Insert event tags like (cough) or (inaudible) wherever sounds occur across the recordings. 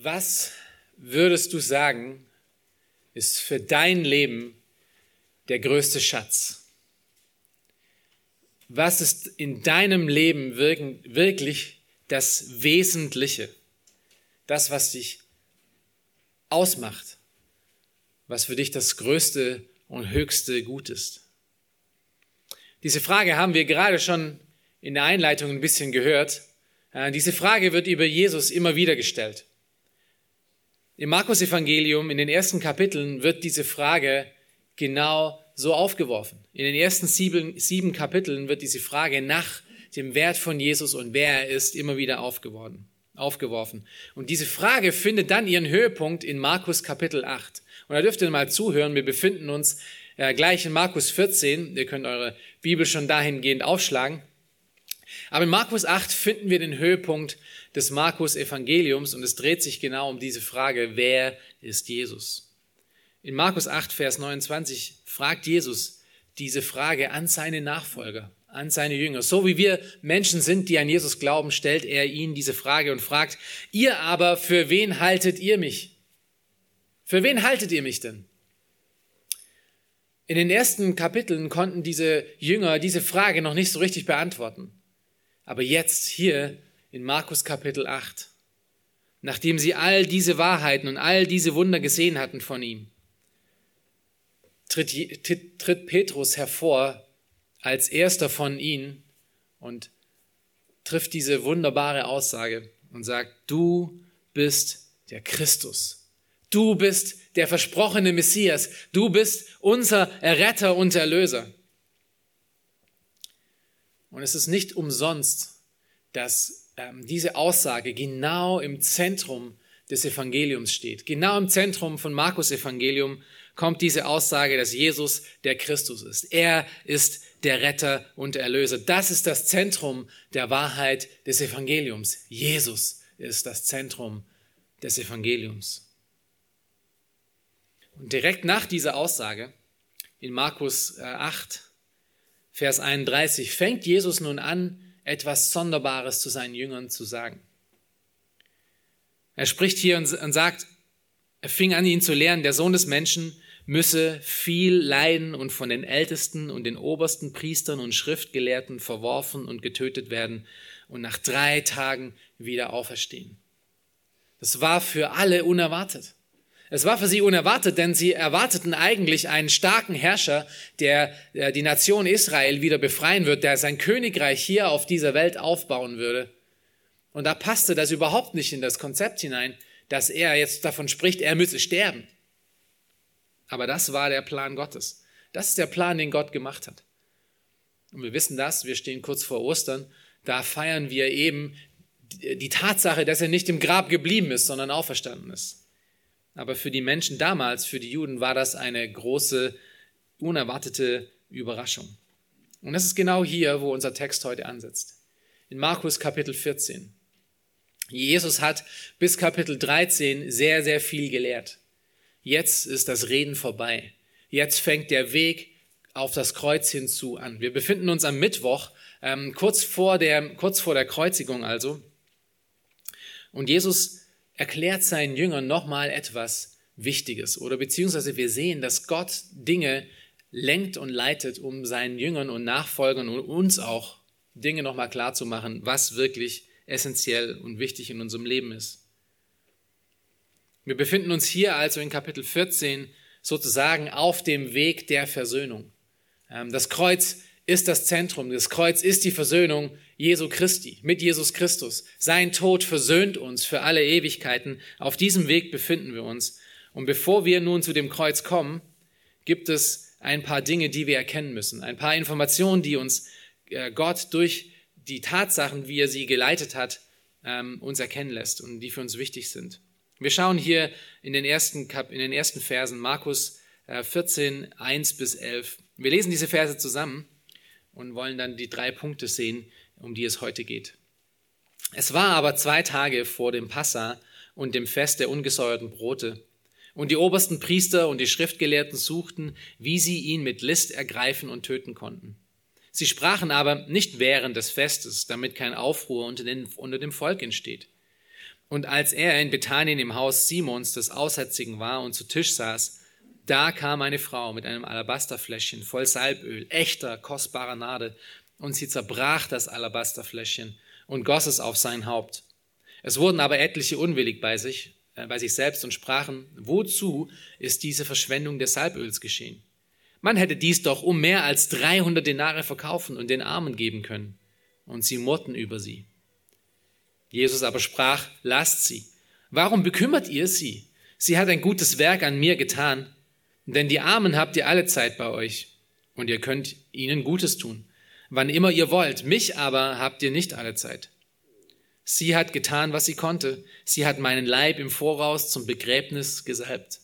Was würdest du sagen, ist für dein Leben der größte Schatz? Was ist in deinem Leben wirklich das Wesentliche? Das, was dich ausmacht? Was für dich das größte und höchste Gut ist? Diese Frage haben wir gerade schon in der Einleitung ein bisschen gehört. Äh, diese Frage wird über Jesus immer wieder gestellt. Im Markus-Evangelium, in den ersten Kapiteln, wird diese Frage genau so aufgeworfen. In den ersten sieben, sieben Kapiteln wird diese Frage nach dem Wert von Jesus und wer er ist immer wieder aufgeworfen. aufgeworfen. Und diese Frage findet dann ihren Höhepunkt in Markus Kapitel 8. Und da dürft ihr mal zuhören. Wir befinden uns äh, gleich in Markus 14. Ihr könnt eure Bibel schon dahingehend aufschlagen. Aber in Markus 8 finden wir den Höhepunkt des Markus Evangeliums und es dreht sich genau um diese Frage, wer ist Jesus? In Markus 8, Vers 29 fragt Jesus diese Frage an seine Nachfolger, an seine Jünger. So wie wir Menschen sind, die an Jesus glauben, stellt er ihnen diese Frage und fragt, ihr aber, für wen haltet ihr mich? Für wen haltet ihr mich denn? In den ersten Kapiteln konnten diese Jünger diese Frage noch nicht so richtig beantworten. Aber jetzt hier in Markus Kapitel 8, nachdem sie all diese Wahrheiten und all diese Wunder gesehen hatten von ihm, tritt, tritt Petrus hervor als erster von ihnen und trifft diese wunderbare Aussage und sagt, du bist der Christus. Du bist der versprochene Messias. Du bist unser Erretter und Erlöser. Und es ist nicht umsonst, dass diese Aussage genau im Zentrum des Evangeliums steht. Genau im Zentrum von Markus Evangelium kommt diese Aussage, dass Jesus der Christus ist. Er ist der Retter und der Erlöser. Das ist das Zentrum der Wahrheit des Evangeliums. Jesus ist das Zentrum des Evangeliums. Und direkt nach dieser Aussage in Markus 8, äh, Vers 31 fängt Jesus nun an, etwas Sonderbares zu seinen Jüngern zu sagen. Er spricht hier und sagt, er fing an, ihn zu lehren, der Sohn des Menschen müsse viel leiden und von den Ältesten und den obersten Priestern und Schriftgelehrten verworfen und getötet werden und nach drei Tagen wieder auferstehen. Das war für alle unerwartet. Es war für sie unerwartet, denn sie erwarteten eigentlich einen starken Herrscher, der, die Nation Israel wieder befreien wird, der sein Königreich hier auf dieser Welt aufbauen würde. Und da passte das überhaupt nicht in das Konzept hinein, dass er jetzt davon spricht, er müsse sterben. Aber das war der Plan Gottes. Das ist der Plan, den Gott gemacht hat. Und wir wissen das, wir stehen kurz vor Ostern, da feiern wir eben die Tatsache, dass er nicht im Grab geblieben ist, sondern auferstanden ist. Aber für die Menschen damals, für die Juden, war das eine große, unerwartete Überraschung. Und das ist genau hier, wo unser Text heute ansetzt. In Markus Kapitel 14. Jesus hat bis Kapitel 13 sehr, sehr viel gelehrt. Jetzt ist das Reden vorbei. Jetzt fängt der Weg auf das Kreuz hinzu an. Wir befinden uns am Mittwoch, ähm, kurz, vor der, kurz vor der Kreuzigung also. Und Jesus erklärt seinen Jüngern nochmal etwas Wichtiges oder beziehungsweise wir sehen, dass Gott Dinge lenkt und leitet, um seinen Jüngern und Nachfolgern und uns auch Dinge nochmal klar zu machen, was wirklich essentiell und wichtig in unserem Leben ist. Wir befinden uns hier also in Kapitel 14 sozusagen auf dem Weg der Versöhnung. Ähm, das Kreuz ist das Zentrum. Das Kreuz ist die Versöhnung Jesu Christi, mit Jesus Christus. Sein Tod versöhnt uns für alle Ewigkeiten. Auf diesem Weg befinden wir uns. Und bevor wir nun zu dem Kreuz kommen, gibt es ein paar Dinge, die wir erkennen müssen. Ein paar Informationen, die uns äh, Gott durch die Tatsachen, wie er sie geleitet hat, ähm, uns erkennen lässt und die für uns wichtig sind. Wir schauen hier in den ersten, in den ersten Versen Markus 14, äh, 1 bis 11. Wir lesen diese Verse zusammen und wollen dann die drei Punkte sehen, um die es heute geht. Es war aber zwei Tage vor dem Passa und dem Fest der ungesäuerten Brote. Und die obersten Priester und die Schriftgelehrten suchten, wie sie ihn mit List ergreifen und töten konnten. Sie sprachen aber nicht während des Festes, damit kein Aufruhr unter, den, unter dem Volk entsteht. Und als er in Bethanien im Haus Simons des Aussätzigen war und zu Tisch saß, da kam eine Frau mit einem Alabasterfläschchen voll Salböl, echter, kostbarer Nadel, und sie zerbrach das Alabasterfläschchen und goss es auf sein Haupt. Es wurden aber etliche unwillig bei sich, äh, bei sich selbst und sprachen, wozu ist diese Verschwendung des Salböls geschehen? Man hätte dies doch um mehr als 300 Denare verkaufen und den Armen geben können. Und sie murrten über sie. Jesus aber sprach, lasst sie. Warum bekümmert ihr sie? Sie hat ein gutes Werk an mir getan. Denn die Armen habt ihr alle Zeit bei euch. Und ihr könnt ihnen Gutes tun, wann immer ihr wollt. Mich aber habt ihr nicht alle Zeit. Sie hat getan, was sie konnte. Sie hat meinen Leib im Voraus zum Begräbnis gesalbt.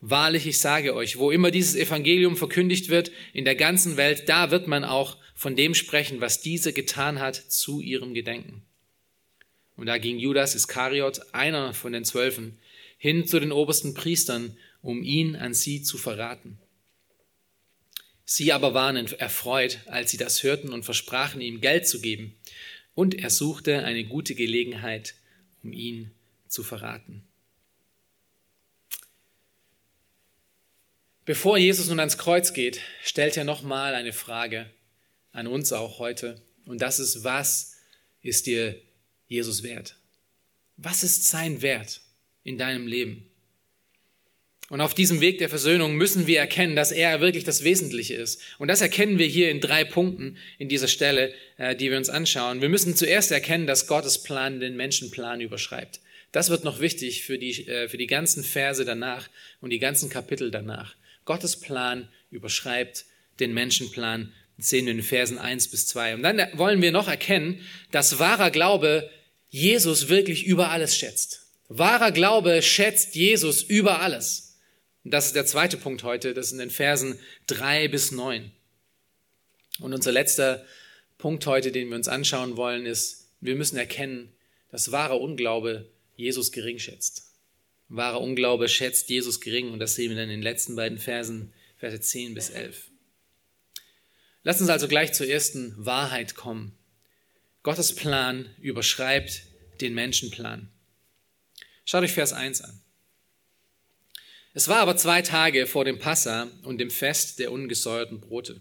Wahrlich, ich sage euch, wo immer dieses Evangelium verkündigt wird in der ganzen Welt, da wird man auch von dem sprechen, was diese getan hat, zu ihrem Gedenken. Und da ging Judas Iskariot, einer von den Zwölfen, hin zu den obersten Priestern, um ihn an sie zu verraten. Sie aber waren erfreut, als sie das hörten und versprachen ihm Geld zu geben. Und er suchte eine gute Gelegenheit, um ihn zu verraten. Bevor Jesus nun ans Kreuz geht, stellt er nochmal eine Frage an uns auch heute. Und das ist, was ist dir Jesus wert? Was ist sein Wert in deinem Leben? Und auf diesem Weg der Versöhnung müssen wir erkennen, dass er wirklich das Wesentliche ist. Und das erkennen wir hier in drei Punkten in dieser Stelle, äh, die wir uns anschauen. Wir müssen zuerst erkennen, dass Gottes Plan den Menschenplan überschreibt. Das wird noch wichtig für die, äh, für die ganzen Verse danach und die ganzen Kapitel danach. Gottes Plan überschreibt den Menschenplan. Das sehen wir in den Versen 1 bis 2. Und dann wollen wir noch erkennen, dass wahrer Glaube Jesus wirklich über alles schätzt. Wahrer Glaube schätzt Jesus über alles. Und das ist der zweite Punkt heute, das in den Versen 3 bis 9. Und unser letzter Punkt heute, den wir uns anschauen wollen, ist, wir müssen erkennen, dass wahrer Unglaube Jesus gering schätzt. Wahrer Unglaube schätzt Jesus gering und das sehen wir dann in den letzten beiden Versen, Verse 10 bis 11. Lass uns also gleich zur ersten Wahrheit kommen. Gottes Plan überschreibt den Menschenplan. Schaut euch Vers 1 an. Es war aber zwei Tage vor dem Passa und dem Fest der ungesäuerten Brote.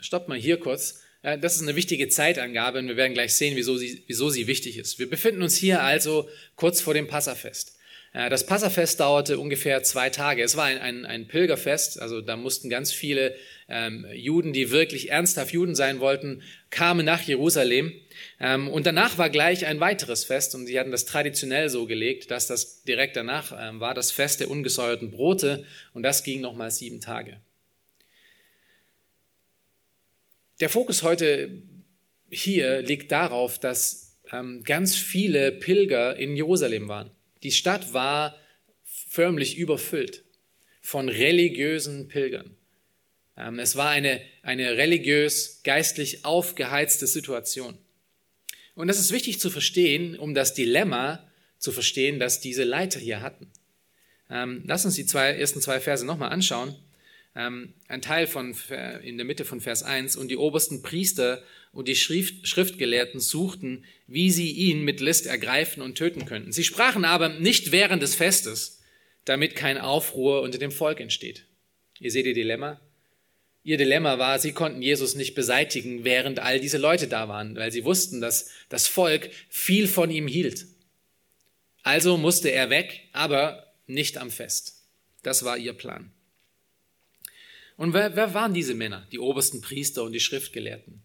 Stoppt mal hier kurz. Das ist eine wichtige Zeitangabe und wir werden gleich sehen, wieso sie, wieso sie wichtig ist. Wir befinden uns hier also kurz vor dem Passafest. Äh, das Passafest dauerte ungefähr zwei Tage. Es war ein, ein, ein Pilgerfest, also da mussten ganz viele ähm, Juden, die wirklich ernsthaft Juden sein wollten, kamen nach Jerusalem. Ähm, und danach war gleich ein weiteres Fest und sie hatten das traditionell so gelegt, dass das direkt danach ähm, war, das Fest der ungesäuerten Brote und das ging nochmal sieben Tage. Der Fokus heute hier liegt darauf, dass ähm, ganz viele Pilger in Jerusalem waren. Die Stadt war förmlich überfüllt von religiösen Pilgern. Ähm, es war eine, eine religiös, geistlich aufgeheizte Situation. Und das ist wichtig zu verstehen, um das Dilemma zu verstehen, das diese Leiter hier hatten. Ähm, lass uns die zwei, ersten zwei Verse nochmal anschauen. Ähm, ein Teil von, in der Mitte von Vers 1. Und die obersten Priester und die Schrift, Schriftgelehrten suchten, wie sie ihn mit List ergreifen und töten könnten. Sie sprachen aber nicht während des Festes, damit kein Aufruhr unter dem Volk entsteht. Ihr seht ihr Dilemma? Ihr Dilemma war, sie konnten Jesus nicht beseitigen, während all diese Leute da waren, weil sie wussten, dass das Volk viel von ihm hielt. Also musste er weg, aber nicht am Fest. Das war ihr Plan. Und wer, wer waren diese Männer, die obersten Priester und die Schriftgelehrten?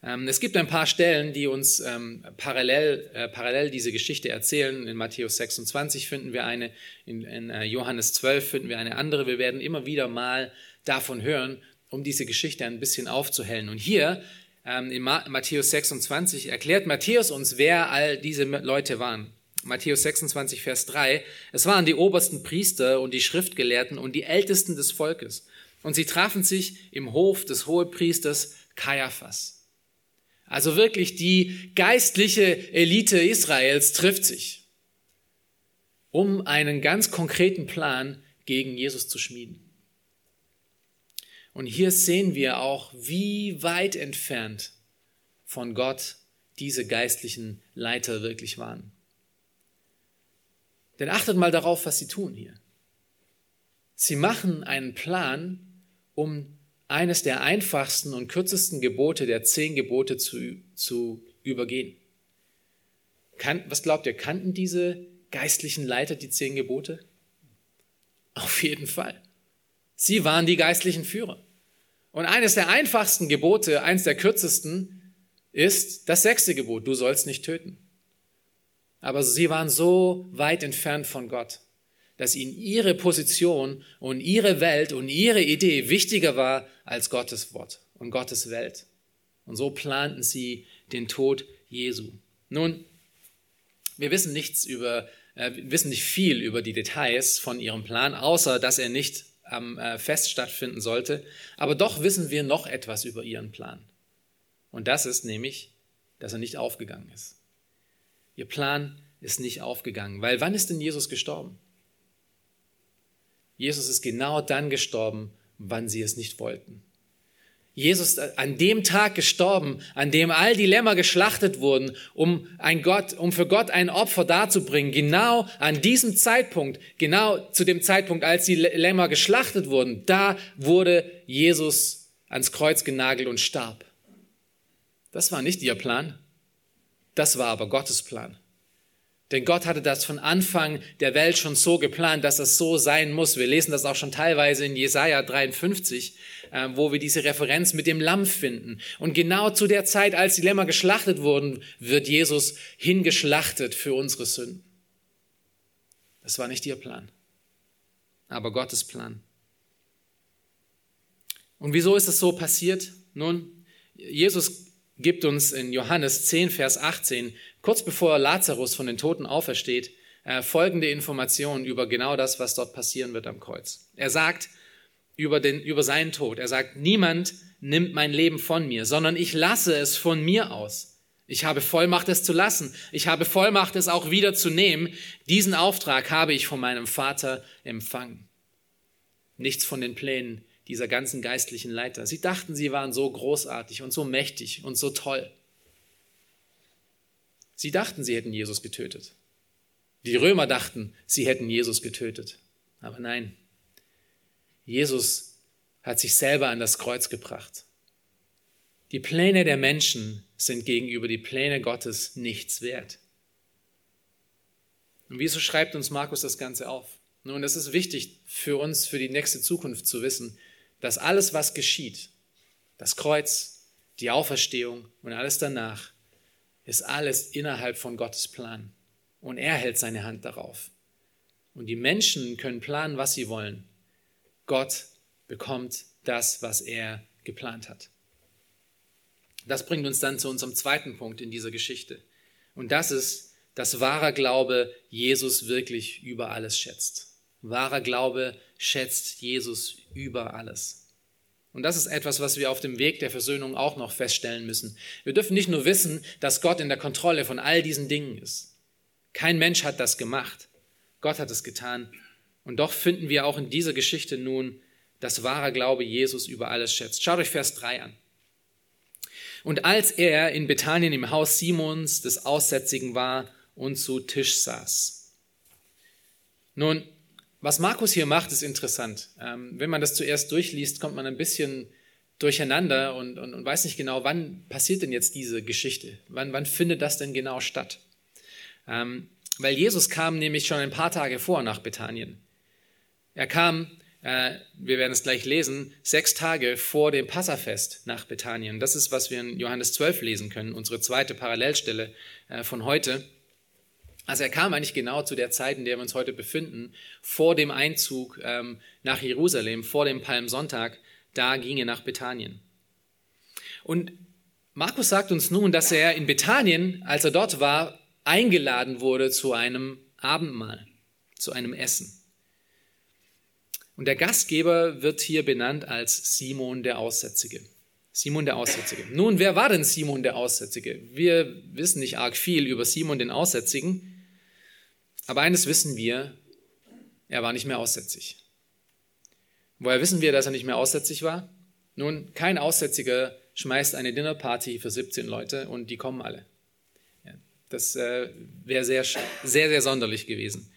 Ähm, es gibt ein paar Stellen, die uns ähm, parallel, äh, parallel diese Geschichte erzählen. In Matthäus 26 finden wir eine, in, äh, Johannes 12 finden wir eine andere. Wir werden immer wieder mal davon hören, um diese Geschichte ein bisschen aufzuhellen. Und hier ähm, in Ma Matthäus 26 erklärt Matthäus uns, wer all diese Leute waren. Matthäus 26, Vers 3. Es waren die obersten Priester und die Schriftgelehrten und die Ältesten des Volkes. Und sie trafen sich im Hof des Hohepriesters Kaiaphas. Also wirklich die geistliche Elite Israels trifft sich, um einen ganz konkreten Plan gegen Jesus zu schmieden. Und hier sehen wir auch, wie weit entfernt von Gott diese geistlichen Leiter wirklich waren. Denn achtet mal darauf, was sie tun hier. Sie machen einen Plan, um eines der einfachsten und kürzesten Gebote der zehn Gebote zu, zu übergehen. Kan, was glaubt ihr, kannten diese geistlichen Leiter die zehn Gebote? Auf jeden Fall. Sie waren die geistlichen Führer. Und eines der einfachsten Gebote, eines der kürzesten, ist das sechste Gebot, du sollst nicht töten. Aber sie waren so weit entfernt von Gott, dass ihnen ihre Position und ihre Welt und ihre Idee wichtiger war als Gottes Wort und Gottes Welt. Und so planten sie den Tod Jesu. Nun, wir wissen nichts über, äh, wissen nicht viel über die Details von ihrem Plan, außer dass er nicht am äh, Fest stattfinden sollte. Aber doch wissen wir noch etwas über ihren Plan. Und das ist nämlich, dass er nicht aufgegangen ist. Ihr Plan ist nicht aufgegangen, weil wann ist denn Jesus gestorben? Jesus ist genau dann gestorben, wann sie es nicht wollten. Jesus an dem Tag gestorben, an dem all die Lämmer geschlachtet wurden, um ein Gott, um für Gott ein Opfer darzubringen. Genau an diesem Zeitpunkt, genau zu dem Zeitpunkt, als die Lämmer geschlachtet wurden, da wurde Jesus ans Kreuz genagelt und starb. Das war nicht ihr Plan. Das war aber Gottes Plan. Denn Gott hatte das von Anfang der Welt schon so geplant, dass das so sein muss. Wir lesen das auch schon teilweise in Jesaja 53, äh, wo wir diese Referenz mit dem Lamm finden. Und genau zu der Zeit, als die Lämmer geschlachtet wurden, wird Jesus hingeschlachtet für unsere Sünden. Das war nicht ihr Plan, aber Gottes Plan. Und wieso ist es so passiert? Nun, Jesus gibt uns in Johannes 10, Vers 18 kurz bevor Lazarus von den Toten aufersteht, äh, folgende Informationen über genau das, was dort passieren wird am Kreuz. Er sagt über, den, über seinen Tod, er sagt, niemand nimmt mein Leben von mir, sondern ich lasse es von mir aus. Ich habe Vollmacht, es zu lassen. Ich habe Vollmacht, es auch wieder zu nehmen. Diesen Auftrag habe ich von meinem Vater empfangen. Nichts von den Plänen dieser ganzen geistlichen Leiter. Sie dachten, sie waren so großartig und so mächtig und so toll. Sie dachten, sie hätten Jesus getötet. Die Römer dachten, sie hätten Jesus getötet. Aber nein, Jesus hat sich selber an das Kreuz gebracht. Die Pläne der Menschen sind gegenüber die Pläne Gottes nichts wert. Und wieso schreibt uns Markus das Ganze auf? Nun, das ist wichtig für uns, für die nächste Zukunft zu wissen, dass alles, was geschieht, das Kreuz, die Auferstehung und alles danach, ist alles innerhalb von Gottes Plan. Und er hält seine Hand darauf. Und die Menschen können planen, was sie wollen. Gott bekommt das, was er geplant hat. Das bringt uns dann zu unserem zweiten Punkt in dieser Geschichte. Und das ist, dass wahrer Glaube Jesus wirklich über alles schätzt. Wahrer Glaube schätzt Jesus über alles. Und das ist etwas, was wir auf dem Weg der Versöhnung auch noch feststellen müssen. Wir dürfen nicht nur wissen, dass Gott in der Kontrolle von all diesen Dingen ist. Kein Mensch hat das gemacht. Gott hat es getan. Und doch finden wir auch in dieser Geschichte nun, dass wahrer Glaube Jesus über alles schätzt. Schaut euch Vers 3 an. Und als er in Bethanien im Haus Simons des Aussätzigen war und zu Tisch saß. Nun, was Markus hier macht, ist interessant. Ähm, wenn man das zuerst durchliest, kommt man ein bisschen durcheinander und, und, und, weiß nicht genau, wann passiert denn jetzt diese Geschichte? Wann, wann findet das denn genau statt? Ähm, weil Jesus kam nämlich schon ein paar Tage vor nach Bethanien. Er kam, äh, wir werden es gleich lesen, sechs Tage vor dem Passafest nach Bethanien. Das ist, was wir in Johannes 12 lesen können, unsere zweite Parallelstelle äh, von heute. Also er kam eigentlich genau zu der Zeit, in der wir uns heute befinden, vor dem Einzug ähm, nach Jerusalem, vor dem Palmsonntag, da ging er nach Bethanien. Und Markus sagt uns nun, dass er in Bethanien, als er dort war, eingeladen wurde zu einem Abendmahl, zu einem Essen. Und der Gastgeber wird hier benannt als Simon der Aussätzige. Simon der Aussätzige. Nun, wer war denn Simon der Aussätzige? Wir wissen nicht arg viel über Simon den Aussätzigen. Aber eines wissen wir, er war nicht mehr aussätzig. Woher wissen wir, dass er nicht mehr aussätzig war? Nun, kein Aussätziger schmeißt eine Dinnerparty für 17 Leute und die kommen alle. Ja, das äh, wäre sehr, sehr, sehr sonderlich gewesen.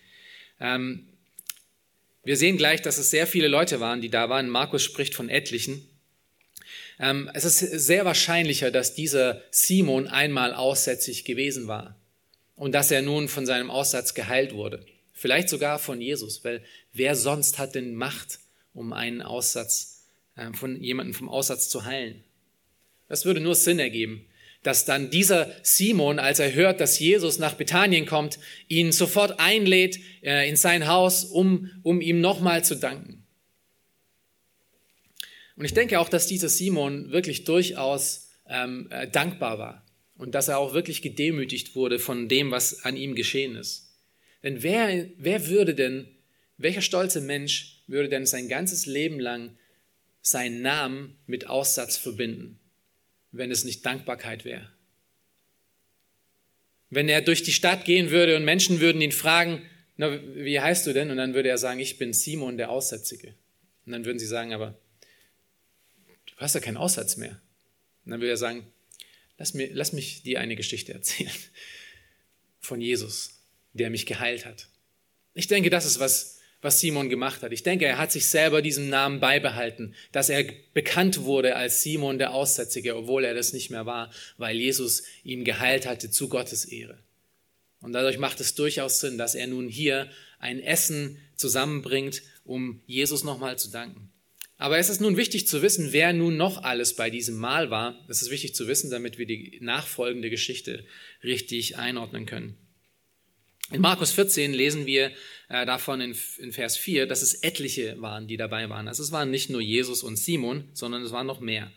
Ähm, wir sehen gleich, dass es sehr viele Leute waren, die da waren. Markus spricht von etlichen. Ähm, es ist sehr wahrscheinlicher, dass dieser Simon einmal aussätzig gewesen war und dass er nun von seinem Aussatz geheilt wurde. Vielleicht sogar von Jesus, weil wer sonst hat denn Macht, um einen Aussatz äh, von jemandem vom Aussatz zu heilen? Das würde nur Sinn ergeben, dass dann dieser Simon, als er hört, dass Jesus nach Bethanien kommt, ihn sofort einlädt äh, in sein Haus, um, um ihm nochmal zu danken. Und ich denke auch, dass dieser Simon wirklich durchaus ähm, äh, dankbar war und dass er auch wirklich gedemütigt wurde von dem, was an ihm geschehen ist. Denn wer, wer würde denn, welcher stolze Mensch würde denn sein ganzes Leben lang seinen Namen mit Aussatz verbinden, wenn es nicht Dankbarkeit wäre? Wenn er durch die Stadt gehen würde und Menschen würden ihn fragen, na, wie heißt du denn? Und dann würde er sagen, ich bin Simon der Aussätzige. Und dann würden sie sagen, aber du hast ja keinen Aussatz mehr. Und dann würde er sagen, lass, mir, lass mich dir eine Geschichte erzählen von Jesus, der mich geheilt hat. Ich denke, das ist, was, was Simon gemacht hat. Ich denke, er hat sich selber diesen Namen beibehalten, dass er bekannt wurde als Simon der Aussätzige, obwohl er das nicht mehr war, weil Jesus ihn geheilt hatte zu Gottes Ehre. Und dadurch macht es durchaus Sinn, dass er nun hier ein Essen zusammenbringt, um Jesus nochmal zu danken. Aber es ist nun wichtig zu wissen, wer nun noch alles bei diesem Mahl war. Das ist wichtig zu wissen, damit wir die nachfolgende Geschichte richtig einordnen können. In Markus 14 lesen wir äh, davon in, Vers 4, dass es etliche waren, die dabei waren. Also es waren nicht nur Jesus und Simon, sondern es waren noch mehr.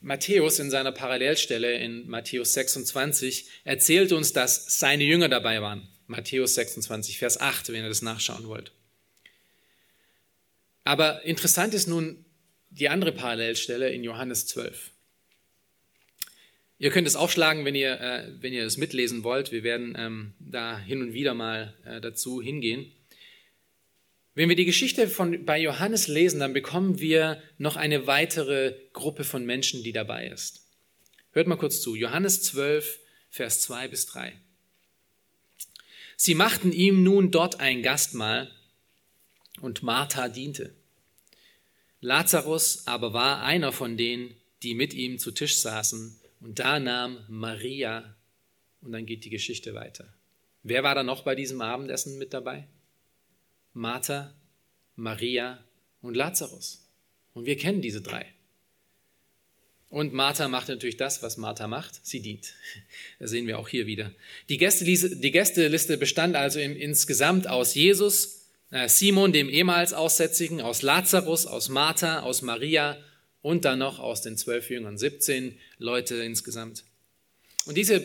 Matthäus in seiner Parallelstelle in Matthäus 26 erzählt uns, dass seine Jünger dabei waren. Matthäus 26, Vers 8, wenn ihr das nachschauen wollt. Aber interessant ist nun die andere Parallelstelle in Johannes 12. Ihr könnt es aufschlagen, wenn ihr, äh, wenn ihr es mitlesen wollt. Wir werden ähm, da hin und wieder mal äh, dazu hingehen. Wenn wir die Geschichte von, bei Johannes lesen, dann bekommen wir noch eine weitere Gruppe von Menschen, die dabei ist. Hört mal kurz zu. Johannes 12, Vers 2 bis 3. Sie machten ihm nun dort ein Gastmahl und Martha diente. Lazarus aber war einer von denen, die mit ihm zu Tisch saßen, und da nahm Maria, und dann geht die Geschichte weiter. Wer war da noch bei diesem Abendessen mit dabei? Martha, Maria und Lazarus. Und wir kennen diese drei. Und Martha macht natürlich das, was Martha macht. Sie dient. (laughs) Das sehen wir auch hier wieder. Die Gästeliste, bestand also insgesamt aus Jesus, Simon, dem ehemals Aussätzigen, aus Lazarus, aus Martha, aus Maria und dann noch aus den zwölf Jüngern, 17 Leute insgesamt. Und diese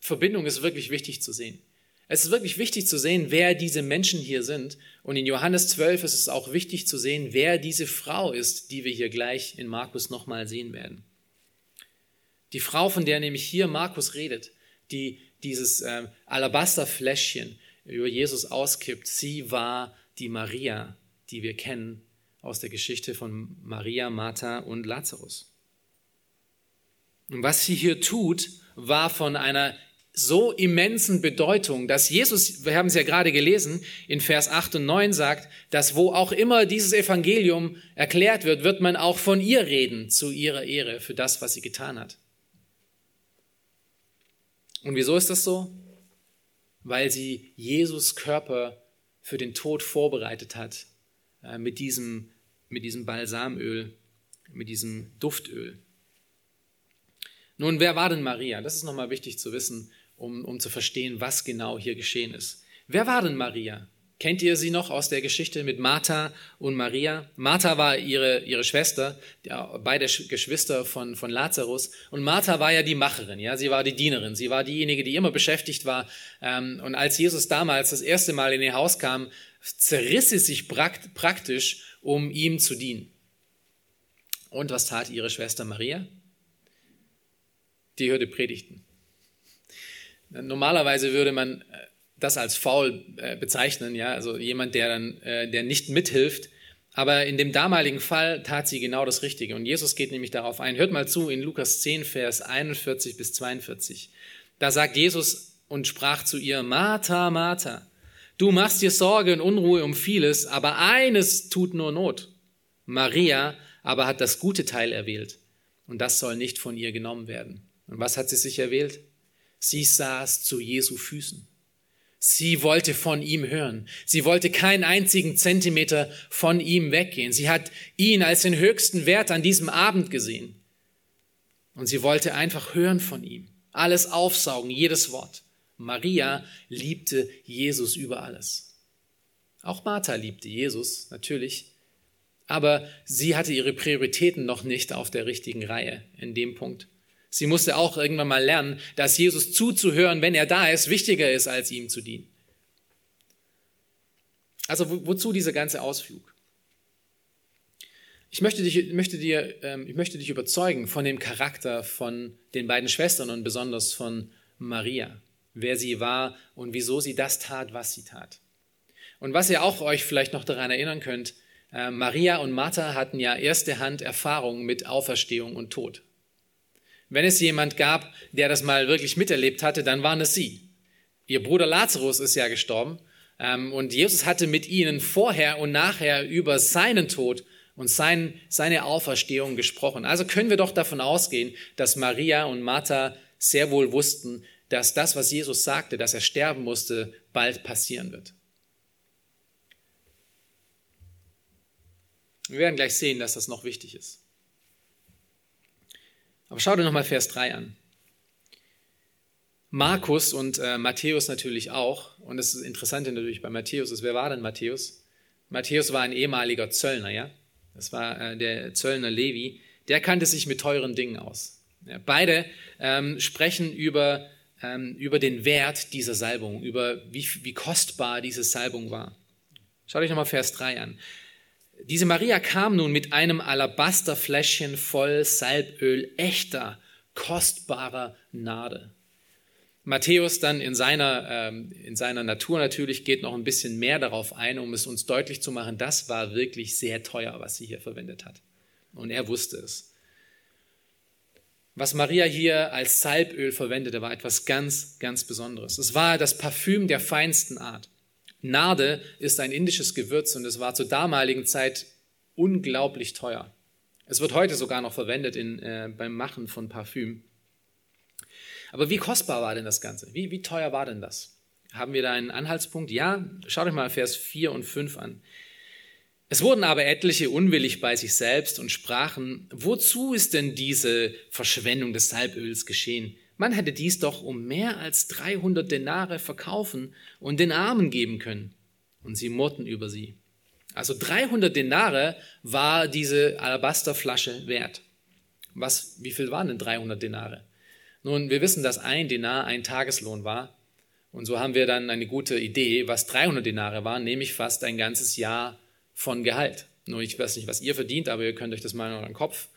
Verbindung ist wirklich wichtig zu sehen. Es ist wirklich wichtig zu sehen, wer diese Menschen hier sind. Und in Johannes 12 ist es auch wichtig zu sehen, wer diese Frau ist, die wir hier gleich in Markus nochmal sehen werden. Die Frau, von der nämlich hier Markus redet, die dieses äh, Alabasterfläschchen über Jesus auskippt, sie war die Maria, die wir kennen aus der Geschichte von Maria, Martha und Lazarus. Und was sie hier tut, war von einer so immensen Bedeutung, dass Jesus, wir haben es ja gerade gelesen, in Vers 8 und 9 sagt, dass wo auch immer dieses Evangelium erklärt wird, wird man auch von ihr reden, zu ihrer Ehre, für das, was sie getan hat. Und wieso ist das so? Weil sie Jesus Körper für den Tod vorbereitet hat äh, mit, diesem, mit diesem Balsamöl, mit diesem Duftöl. Nun, wer war denn Maria? Das ist nochmal wichtig zu wissen, um, um zu verstehen, was genau hier geschehen ist. Wer war denn Maria? Kennt ihr sie noch aus der Geschichte mit Martha und Maria? Martha war ihre, ihre Schwester, beide Geschwister von, von Lazarus. Und Martha war ja die Macherin, ja, sie war die Dienerin, sie war diejenige, die immer beschäftigt war. Ähm, und als Jesus damals das erste Mal in ihr Haus kam, zerriss sie sich praktisch, um ihm zu dienen. Und was tat ihre Schwester Maria? Die hörte Predigten. Normalerweise würde man äh, das als faul äh, bezeichnen, ja, also jemand, der dann, äh, der nicht mithilft. Aber in dem damaligen Fall tat sie genau das Richtige. Und Jesus geht nämlich darauf ein. Hört mal zu in Lukas 10, Vers 41 bis 42. Da sagt Jesus und sprach zu ihr, Martha, Martha, Du machst dir Sorge und Unruhe um vieles, aber eines tut nur Not. Maria aber hat das gute Teil erwählt und das soll nicht von ihr genommen werden. Und was hat sie sich erwählt? Sie saß zu Jesu Füßen. Sie wollte von ihm hören. Sie wollte keinen einzigen Zentimeter von ihm weggehen. Sie hat ihn als den höchsten Wert an diesem Abend gesehen. Und sie wollte einfach hören von ihm. Alles aufsaugen, jedes Wort. Maria liebte Jesus über alles. Auch Martha liebte Jesus, natürlich. Aber sie hatte ihre Prioritäten noch nicht auf der richtigen Reihe in dem Punkt. Sie musste auch irgendwann mal lernen, dass Jesus zuzuhören, wenn er da ist, wichtiger ist, als ihm zu dienen. Also wo, wozu dieser ganze Ausflug? Ich möchte dich, möchte, dir, ähm, ich möchte dich überzeugen von dem Charakter von den beiden Schwestern und besonders von Maria, wer sie war und wieso sie das tat, was sie tat. Und was ihr auch euch vielleicht noch daran erinnern könnt, äh, Maria und Martha hatten ja erste Hand Erfahrung mit Auferstehung und Tod. Wenn es jemand gab, der das mal wirklich miterlebt hatte, dann waren es sie. Ihr Bruder Lazarus ist ja gestorben ähm, und Jesus hatte mit ihnen vorher und nachher über seinen Tod und sein, seine Auferstehung gesprochen. Also können wir doch davon ausgehen, dass Maria und Martha sehr wohl wussten, dass das, was Jesus sagte, dass er sterben musste, bald passieren wird. Wir werden gleich sehen, dass das noch wichtig ist. Aber schau dir nochmal Vers 3 an. Markus und äh, Matthäus natürlich auch. Und das ist interessant natürlich bei Matthäus ist, wer war denn Matthäus? Matthäus war ein ehemaliger Zöllner, ja? Das war äh, der Zöllner Levi. Der kannte sich mit teuren Dingen aus. Ja, beide ähm, sprechen über, ähm, über den Wert dieser Salbung, über wie, wie kostbar diese Salbung war. Schaut euch nochmal Vers 3 an. Diese Maria kam nun mit einem Alabasterfläschchen voll Salböl echter, kostbarer Nade. Matthäus dann in seiner, ähm, in seiner Natur natürlich geht noch ein bisschen mehr darauf ein, um es uns deutlich zu machen, das war wirklich sehr teuer, was sie hier verwendet hat. Und er wusste es. Was Maria hier als Salböl verwendete, war etwas ganz, ganz Besonderes. Es war das Parfüm der feinsten Art. Narde ist ein indisches Gewürz und es war zur damaligen Zeit unglaublich teuer. Es wird heute sogar noch verwendet in, äh, beim Machen von Parfüm. Aber wie kostbar war denn das Ganze? Wie, wie teuer war denn das? Haben wir da einen Anhaltspunkt? Ja, schaut euch mal Vers 4 und 5 an. Es wurden aber etliche unwillig bei sich selbst und sprachen, wozu ist denn diese Verschwendung des Salböls geschehen? Man hätte dies doch um mehr als 300 Denare verkaufen und den Armen geben können. Und sie murrten über sie. Also 300 Denare war diese Alabasterflasche wert. Was, wie viel waren denn 300 Denare? Nun, wir wissen, dass ein Denar ein Tageslohn war. Und so haben wir dann eine gute Idee, was 300 Denare waren, nämlich fast ein ganzes Jahr von Gehalt. Nur ich weiß nicht, was ihr verdient, aber ihr könnt euch das mal in euren Kopf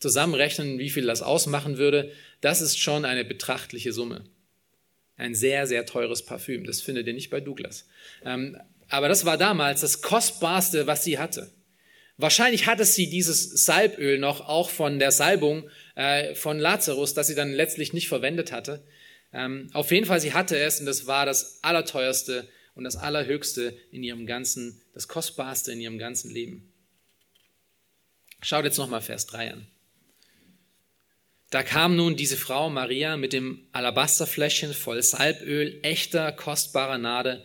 zusammenrechnen, wie viel das ausmachen würde, das ist schon eine betrachtliche Summe. Ein sehr, sehr teures Parfüm. Das findet ihr nicht bei Douglas. Ähm, aber das war damals das Kostbarste, was sie hatte. Wahrscheinlich hatte sie dieses Salböl noch auch von der Salbung äh, von Lazarus, das sie dann letztlich nicht verwendet hatte. Ähm, auf jeden Fall, sie hatte es und das war das Allerteuerste und das Allerhöchste in ihrem ganzen, das Kostbarste in ihrem ganzen Leben. Schaut jetzt nochmal Vers 3 an. Da kam nun diese Frau Maria mit dem Alabasterfläschchen voll Salböl, echter, kostbarer Nade,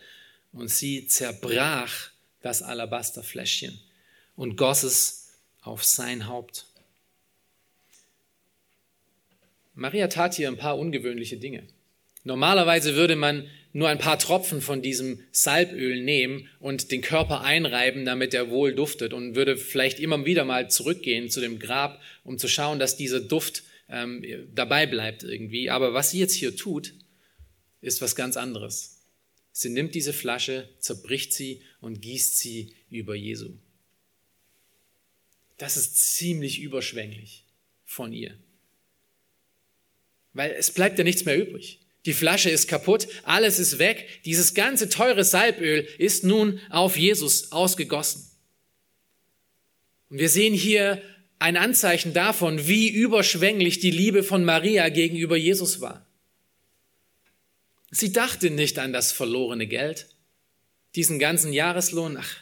und sie zerbrach das Alabasterfläschchen und goss es auf sein Haupt. Maria tat hier ein paar ungewöhnliche Dinge. Normalerweise würde man nur ein paar Tropfen von diesem Salböl nehmen und den Körper einreiben, damit er wohl duftet und würde vielleicht immer wieder mal zurückgehen zu dem Grab, um zu schauen, dass dieser Duft ähm, dabei bleibt irgendwie. Aber was sie jetzt hier tut, ist was ganz anderes. Sie nimmt diese Flasche, zerbricht sie und gießt sie über Jesu. Das ist ziemlich überschwänglich von ihr. Weil es bleibt ja nichts mehr übrig. Die Flasche ist kaputt, alles ist weg. Dieses ganze teure Salböl ist nun auf Jesus ausgegossen. Und wir sehen hier ein Anzeichen davon, wie überschwänglich die Liebe von Maria gegenüber Jesus war. Sie dachte nicht an das verlorene Geld. diesen ganzen Jahreslohn? Ach,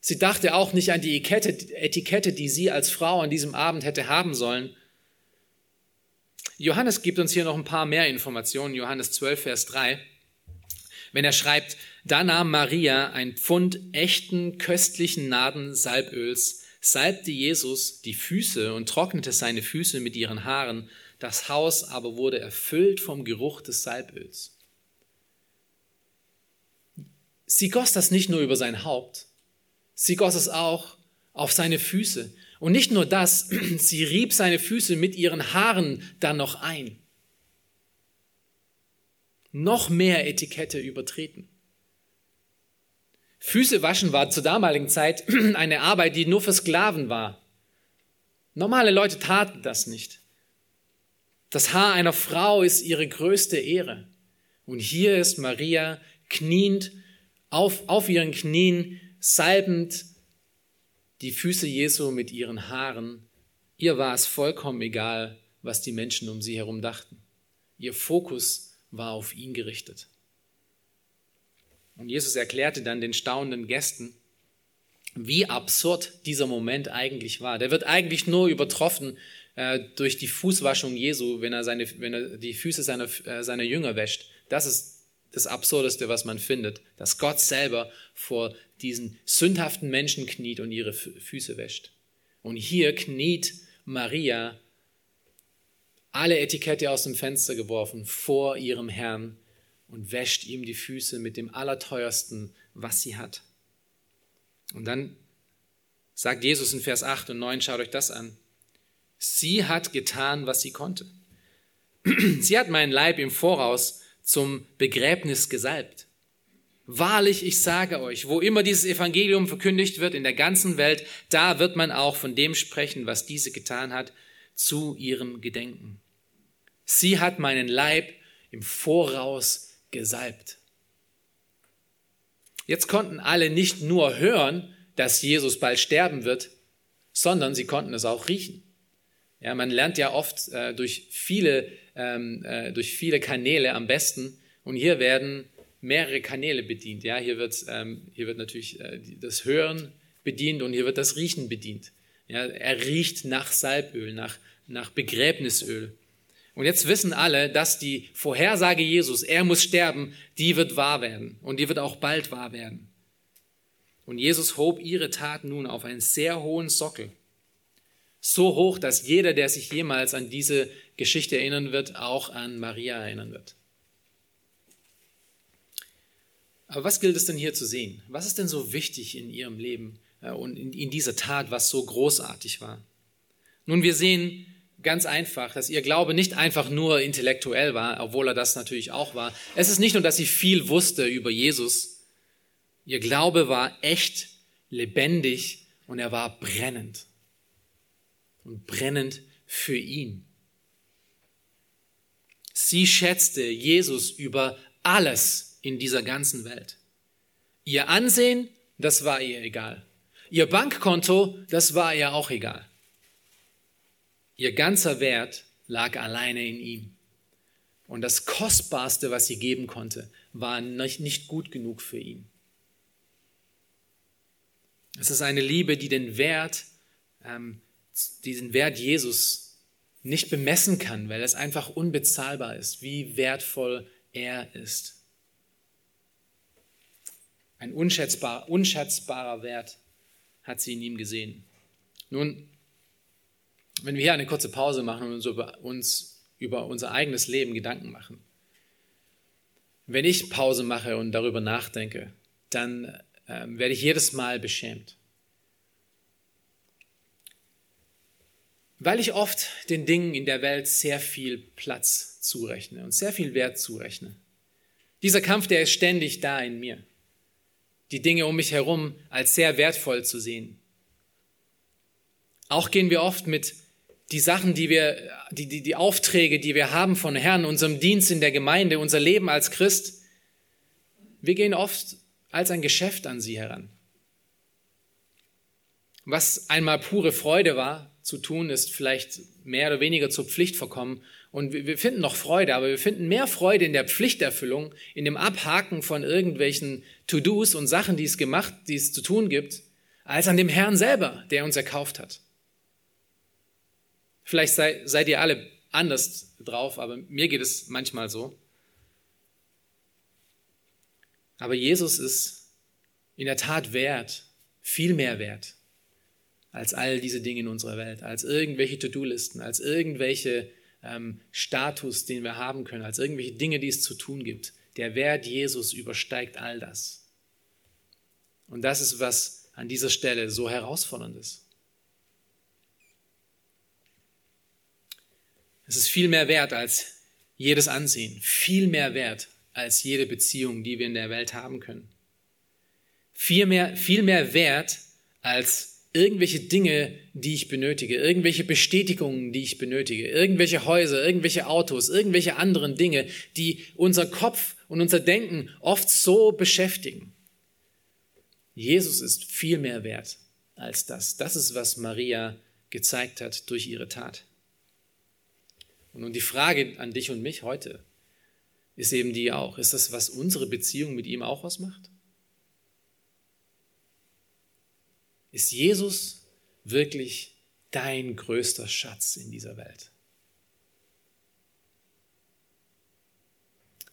sie dachte auch nicht an die Etikette, die sie als Frau an diesem Abend hätte haben sollen. Johannes gibt uns hier noch ein paar mehr Informationen, Johannes 12, Vers 3, wenn er schreibt, da nahm Maria ein Pfund echten, köstlichen Naden Salböls, salbte Jesus die Füße und trocknete seine Füße mit ihren Haaren, das Haus aber wurde erfüllt vom Geruch des Salböls. Sie goss das nicht nur über sein Haupt, sie goss es auch auf seine Füße. Und nicht nur das, (clears throat) sie rieb seine Füße mit ihren Haaren dann noch ein. Noch mehr Etikette übertreten. Füße waschen war zur damaligen Zeit (clears throat) eine Arbeit, die nur für Sklaven war. Normale Leute taten das nicht. Das Haar einer Frau ist ihre größte Ehre. Und hier ist Maria kniend auf, auf ihren Knien, salbend die Füße Jesu mit ihren Haaren. Ihr war es vollkommen egal, was die Menschen um sie herum dachten. Ihr Fokus war auf ihn gerichtet. Und Jesus erklärte dann den staunenden Gästen, wie absurd dieser Moment eigentlich war. Der wird eigentlich nur übertroffen äh, durch die Fußwaschung Jesu, wenn er, seine, wenn er die Füße seiner, äh, seiner Jünger wäscht. Das ist das Absurdeste, was man findet, dass Gott selber vor diesen sündhaften Menschen kniet und ihre Füße wäscht. Und hier kniet Maria, alle Etikette aus dem Fenster geworfen, vor ihrem Herrn und wäscht ihm die Füße mit dem Allerteuersten, was sie hat. Und dann sagt Jesus in Vers 8 und 9, schaut euch das an. Sie hat getan, was sie konnte. (clears throat) Sie hat meinen Leib im Voraus zum Begräbnis gesalbt. Wahrlich, ich sage euch, wo immer dieses Evangelium verkündigt wird in der ganzen Welt, da wird man auch von dem sprechen, was diese getan hat, zu ihrem Gedenken. Sie hat meinen Leib im Voraus gesalbt. Jetzt konnten alle nicht nur hören, dass Jesus bald sterben wird, sondern sie konnten es auch riechen. Ja, man lernt ja oft äh, durch, viele, ähm, äh, durch viele Kanäle am besten und hier werden mehrere Kanäle bedient. Ja, hier wird, ähm, hier wird natürlich äh, das Hören bedient und hier wird das Riechen bedient. Ja, er riecht nach Salböl, nach, nach Begräbnisöl. Und jetzt wissen alle, dass die Vorhersage Jesus, er muss sterben, die wird wahr werden. Und die wird auch bald wahr werden. Und Jesus hob ihre Tat nun auf einen sehr hohen Sockel. So hoch, dass jeder, der sich jemals an diese Geschichte erinnern wird, auch an Maria erinnern wird. Aber was gilt es denn hier zu sehen? Was ist denn so wichtig in ihrem Leben äh, und in dieser Tat, was so großartig war? Nun, wir sehen, ganz einfach, dass ihr Glaube nicht einfach nur intellektuell war, obwohl er das natürlich auch war. Es ist nicht nur, dass sie viel wusste über Jesus. Ihr Glaube war echt, lebendig und er war brennend. Und brennend für ihn. Sie schätzte Jesus über alles in dieser ganzen Welt. Ihr Ansehen, das war ihr egal. Ihr Bankkonto, das war ihr auch egal. Ihr ganzer Wert lag alleine in ihm. Und das Kostbarste, was sie geben konnte, war nicht gut genug für ihn. Es ist eine Liebe, die den Wert, ähm, diesen Wert Jesus nicht bemessen kann, weil es einfach unbezahlbar ist, wie wertvoll er ist. Ein unschätzbar, unschätzbarer Wert hat sie in ihm gesehen. Nun, wenn wir hier eine kurze Pause machen und uns über, uns über unser eigenes Leben Gedanken machen, wenn ich Pause mache und darüber nachdenke, dann äh, werde ich jedes Mal beschämt. Weil ich oft den Dingen in der Welt sehr viel Platz zurechne und sehr viel Wert zurechne. Dieser Kampf, der ist ständig da in mir. Die Dinge um mich herum als sehr wertvoll zu sehen. Auch gehen wir oft mit die Sachen, die wir, die, die, die Aufträge, die wir haben von Herrn, unserem Dienst in der Gemeinde, unser Leben als Christ, wir gehen oft als ein Geschäft an sie heran. Was einmal pure Freude war zu tun, ist vielleicht mehr oder weniger zur Pflicht verkommen und wir finden noch Freude, aber wir finden mehr Freude in der Pflichterfüllung, in dem Abhaken von irgendwelchen To-Dos und Sachen, die es gemacht, die es zu tun gibt, als an dem Herrn selber, der uns erkauft hat. Vielleicht sei, seid ihr alle anders drauf, aber mir geht es manchmal so. Aber Jesus ist in der Tat wert, viel mehr wert als all diese Dinge in unserer Welt, als irgendwelche To-Do-Listen, als irgendwelche ähm, Status, den wir haben können, als irgendwelche Dinge, die es zu tun gibt. Der Wert Jesus übersteigt all das. Und das ist, was an dieser Stelle so herausfordernd ist. Es ist viel mehr wert als jedes Ansehen, viel mehr wert als jede Beziehung, die wir in der Welt haben können. Viel mehr, viel mehr wert als irgendwelche Dinge, die ich benötige, irgendwelche Bestätigungen, die ich benötige, irgendwelche Häuser, irgendwelche Autos, irgendwelche anderen Dinge, die unser Kopf und unser Denken oft so beschäftigen. Jesus ist viel mehr wert als das. Das ist, was Maria gezeigt hat durch ihre Tat. Und die Frage an dich und mich heute ist eben die auch, ist das, was unsere Beziehung mit ihm auch ausmacht? Ist Jesus wirklich dein größter Schatz in dieser Welt?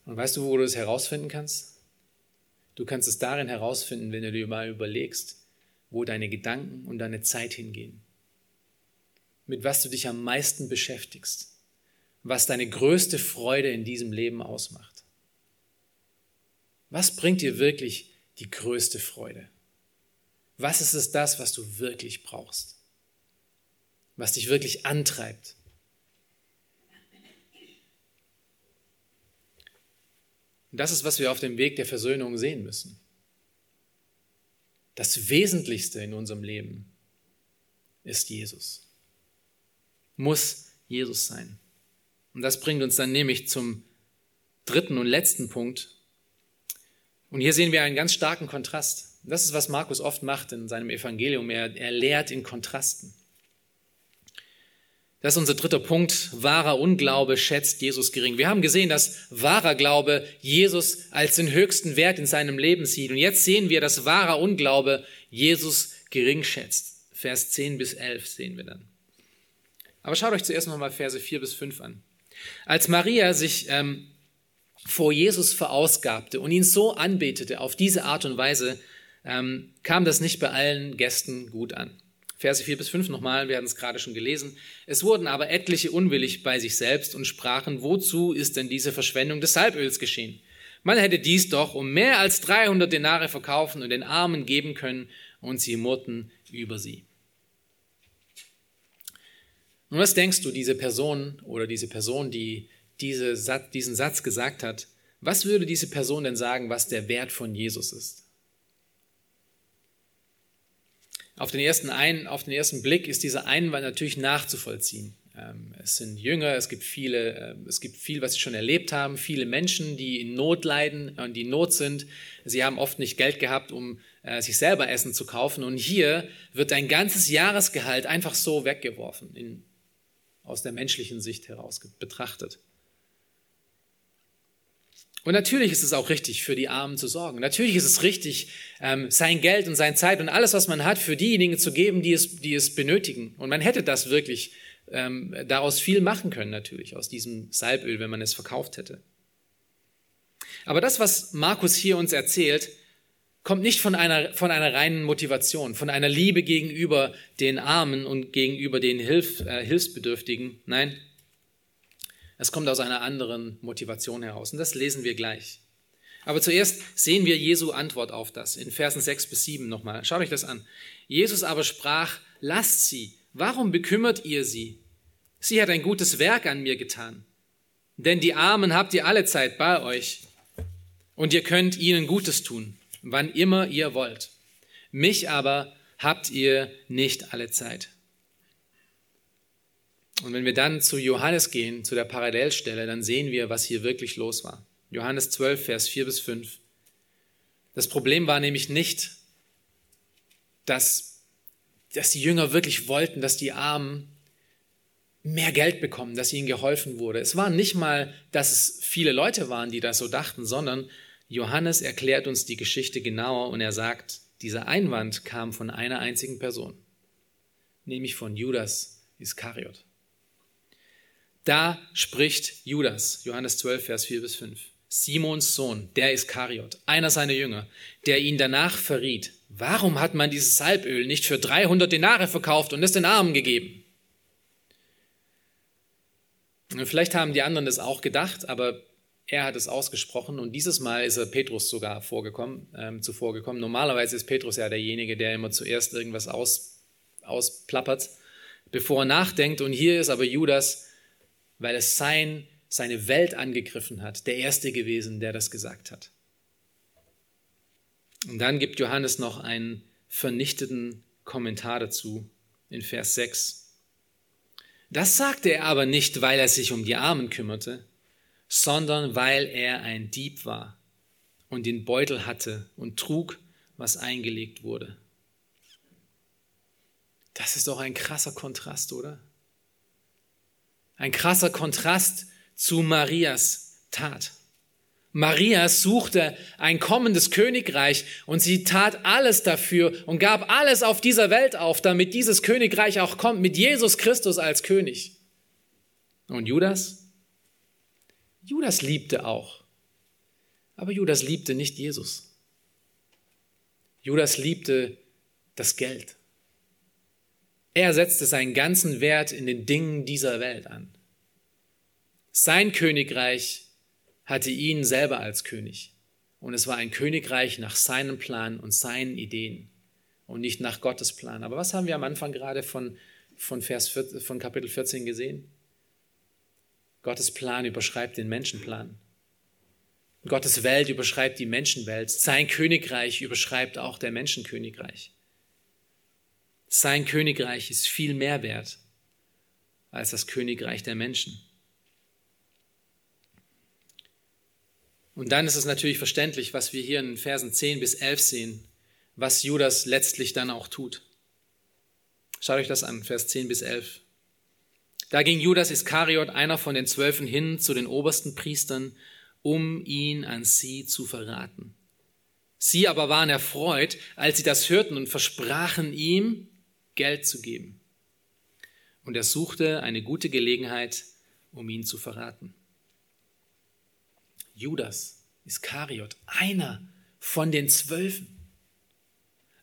Und weißt du, wo du das herausfinden kannst? Du kannst es darin herausfinden, wenn du dir mal überlegst, wo deine Gedanken und deine Zeit hingehen. Mit was du dich am meisten beschäftigst. Was deine größte Freude in diesem Leben ausmacht. Was bringt dir wirklich die größte Freude? Was ist es das, was du wirklich brauchst? Was dich wirklich antreibt? Das ist, was wir auf dem Weg der Versöhnung sehen müssen. Das Wesentlichste in unserem Leben ist Jesus. Muss Jesus sein. Und das bringt uns dann nämlich zum dritten und letzten Punkt. Und hier sehen wir einen ganz starken Kontrast. Das ist, was Markus oft macht in seinem Evangelium. Er, er lehrt in Kontrasten. Das ist unser dritter Punkt. Wahrer Unglaube schätzt Jesus gering. Wir haben gesehen, dass wahrer Glaube Jesus als den höchsten Wert in seinem Leben sieht. Und jetzt sehen wir, dass wahrer Unglaube Jesus gering schätzt. Vers 10 bis 11 sehen wir dann. Aber schaut euch zuerst noch mal Verse 4 bis 5 an. Als Maria sich ähm, vor Jesus verausgabte und ihn so anbetete auf diese Art und Weise, ähm, kam das nicht bei allen Gästen gut an. Verse 4 bis 5 nochmal, wir hatten es gerade schon gelesen. Es wurden aber etliche unwillig bei sich selbst und sprachen, wozu ist denn diese Verschwendung des Salböls geschehen? Man hätte dies doch um mehr als 300 Denare verkaufen und den Armen geben können, und sie murrten über sie. Und was denkst du, diese Person oder diese Person, die diese, diesen Satz gesagt hat, was würde diese Person denn sagen, was der Wert von Jesus ist? Auf den ersten, ein, auf den ersten Blick ist dieser Einwand natürlich nachzuvollziehen. Ähm, es sind Jünger, es gibt viele, äh, es gibt viel, was sie schon erlebt haben, viele Menschen, die in Not leiden und die in Not sind. Sie haben oft nicht Geld gehabt, um äh, sich selber Essen zu kaufen. Und hier wird ein ganzes Jahresgehalt einfach so weggeworfen, in, aus der menschlichen Sicht heraus betrachtet. Und natürlich ist es auch richtig, für die Armen zu sorgen. Natürlich ist es richtig, ähm, sein Geld und seine Zeit und alles, was man hat, für diejenigen zu geben, die es, die es benötigen. Und man hätte das wirklich ähm, daraus viel machen können, natürlich, aus diesem Salböl, wenn man es verkauft hätte. Aber das, was Markus hier uns erzählt, kommt nicht von einer, von einer reinen Motivation, von einer Liebe gegenüber den Armen und gegenüber den Hilf, äh, Hilfsbedürftigen. Nein, es kommt aus einer anderen Motivation heraus. Und das lesen wir gleich. Aber zuerst sehen wir Jesu Antwort auf das in Versen 6 bis 7 nochmal. Schaut euch das an. Jesus aber sprach, lasst sie. Warum bekümmert ihr sie? Sie hat ein gutes Werk an mir getan. Denn die Armen habt ihr alle Zeit bei euch. Und ihr könnt ihnen Gutes tun, wann immer ihr wollt. Mich aber habt ihr nicht alle Zeit. Und wenn wir dann zu Johannes gehen, zu der Parallelstelle, dann sehen wir, was hier wirklich los war. Johannes 12, Vers 4 bis 5. Das Problem war nämlich nicht, dass, dass die Jünger wirklich wollten, dass die Armen mehr Geld bekommen, dass ihnen geholfen wurde. Es war nicht mal, dass es viele Leute waren, die das so dachten, sondern Johannes erklärt uns die Geschichte genauer und er sagt, dieser Einwand kam von einer einzigen Person, nämlich von Judas Iskariot. Da spricht Judas, Johannes 12, Vers 4 bis 5. Simons Sohn, der Iskariot, einer seiner Jünger, der ihn danach verriet. Warum hat man dieses Salböl nicht für 300 Denare verkauft und es den Armen gegeben? Vielleicht haben die anderen das auch gedacht, aber er hat es ausgesprochen und dieses Mal ist er Petrus sogar vorgekommen, ähm, zuvor gekommen. Normalerweise ist Petrus ja derjenige, der immer zuerst irgendwas aus, ausplappert, bevor er nachdenkt. Und hier ist aber Judas, weil es sein seine Welt angegriffen hat, der Erste gewesen, der das gesagt hat. Und dann gibt Johannes noch einen vernichteten Kommentar dazu in Vers 6. Das sagte er aber nicht, weil er sich um die Armen kümmerte, sondern weil er ein Dieb war und den Beutel hatte und trug, was eingelegt wurde. Das ist doch ein krasser Kontrast, oder? Ein krasser Kontrast zu Marias Tat. Maria suchte ein kommendes Königreich und sie tat alles dafür und gab alles auf dieser Welt auf, damit dieses Königreich auch kommt mit Jesus Christus als König. Und Judas? Judas liebte auch. Aber Judas liebte nicht Jesus. Judas liebte das Geld. Er setzte seinen ganzen Wert in den Dingen dieser Welt an. Sein Königreich hatte ihn selber als König. Und es war ein Königreich nach seinem Plan und seinen Ideen und nicht nach Gottes Plan. Aber was haben wir am Anfang gerade von, von, Vers 14, von Kapitel 14 gesehen? Gottes Plan überschreibt den Menschenplan. Gottes Welt überschreibt die Menschenwelt. Sein Königreich überschreibt auch der Menschenkönigreich. Sein Königreich ist viel mehr wert als das Königreich der Menschen. Und dann ist es natürlich verständlich, was wir hier in Versen 10 bis 11 sehen, was Judas letztlich dann auch tut. Schaut euch das an, Vers 10 bis 11. Da ging Judas Iskariot, einer von den Zwölfen, hin zu den obersten Priestern, um ihn an sie zu verraten. Sie aber waren erfreut, als sie das hörten und versprachen ihm, Geld zu geben. Und er suchte eine gute Gelegenheit, um ihn zu verraten. Judas Iskariot, einer von den Zwölfen.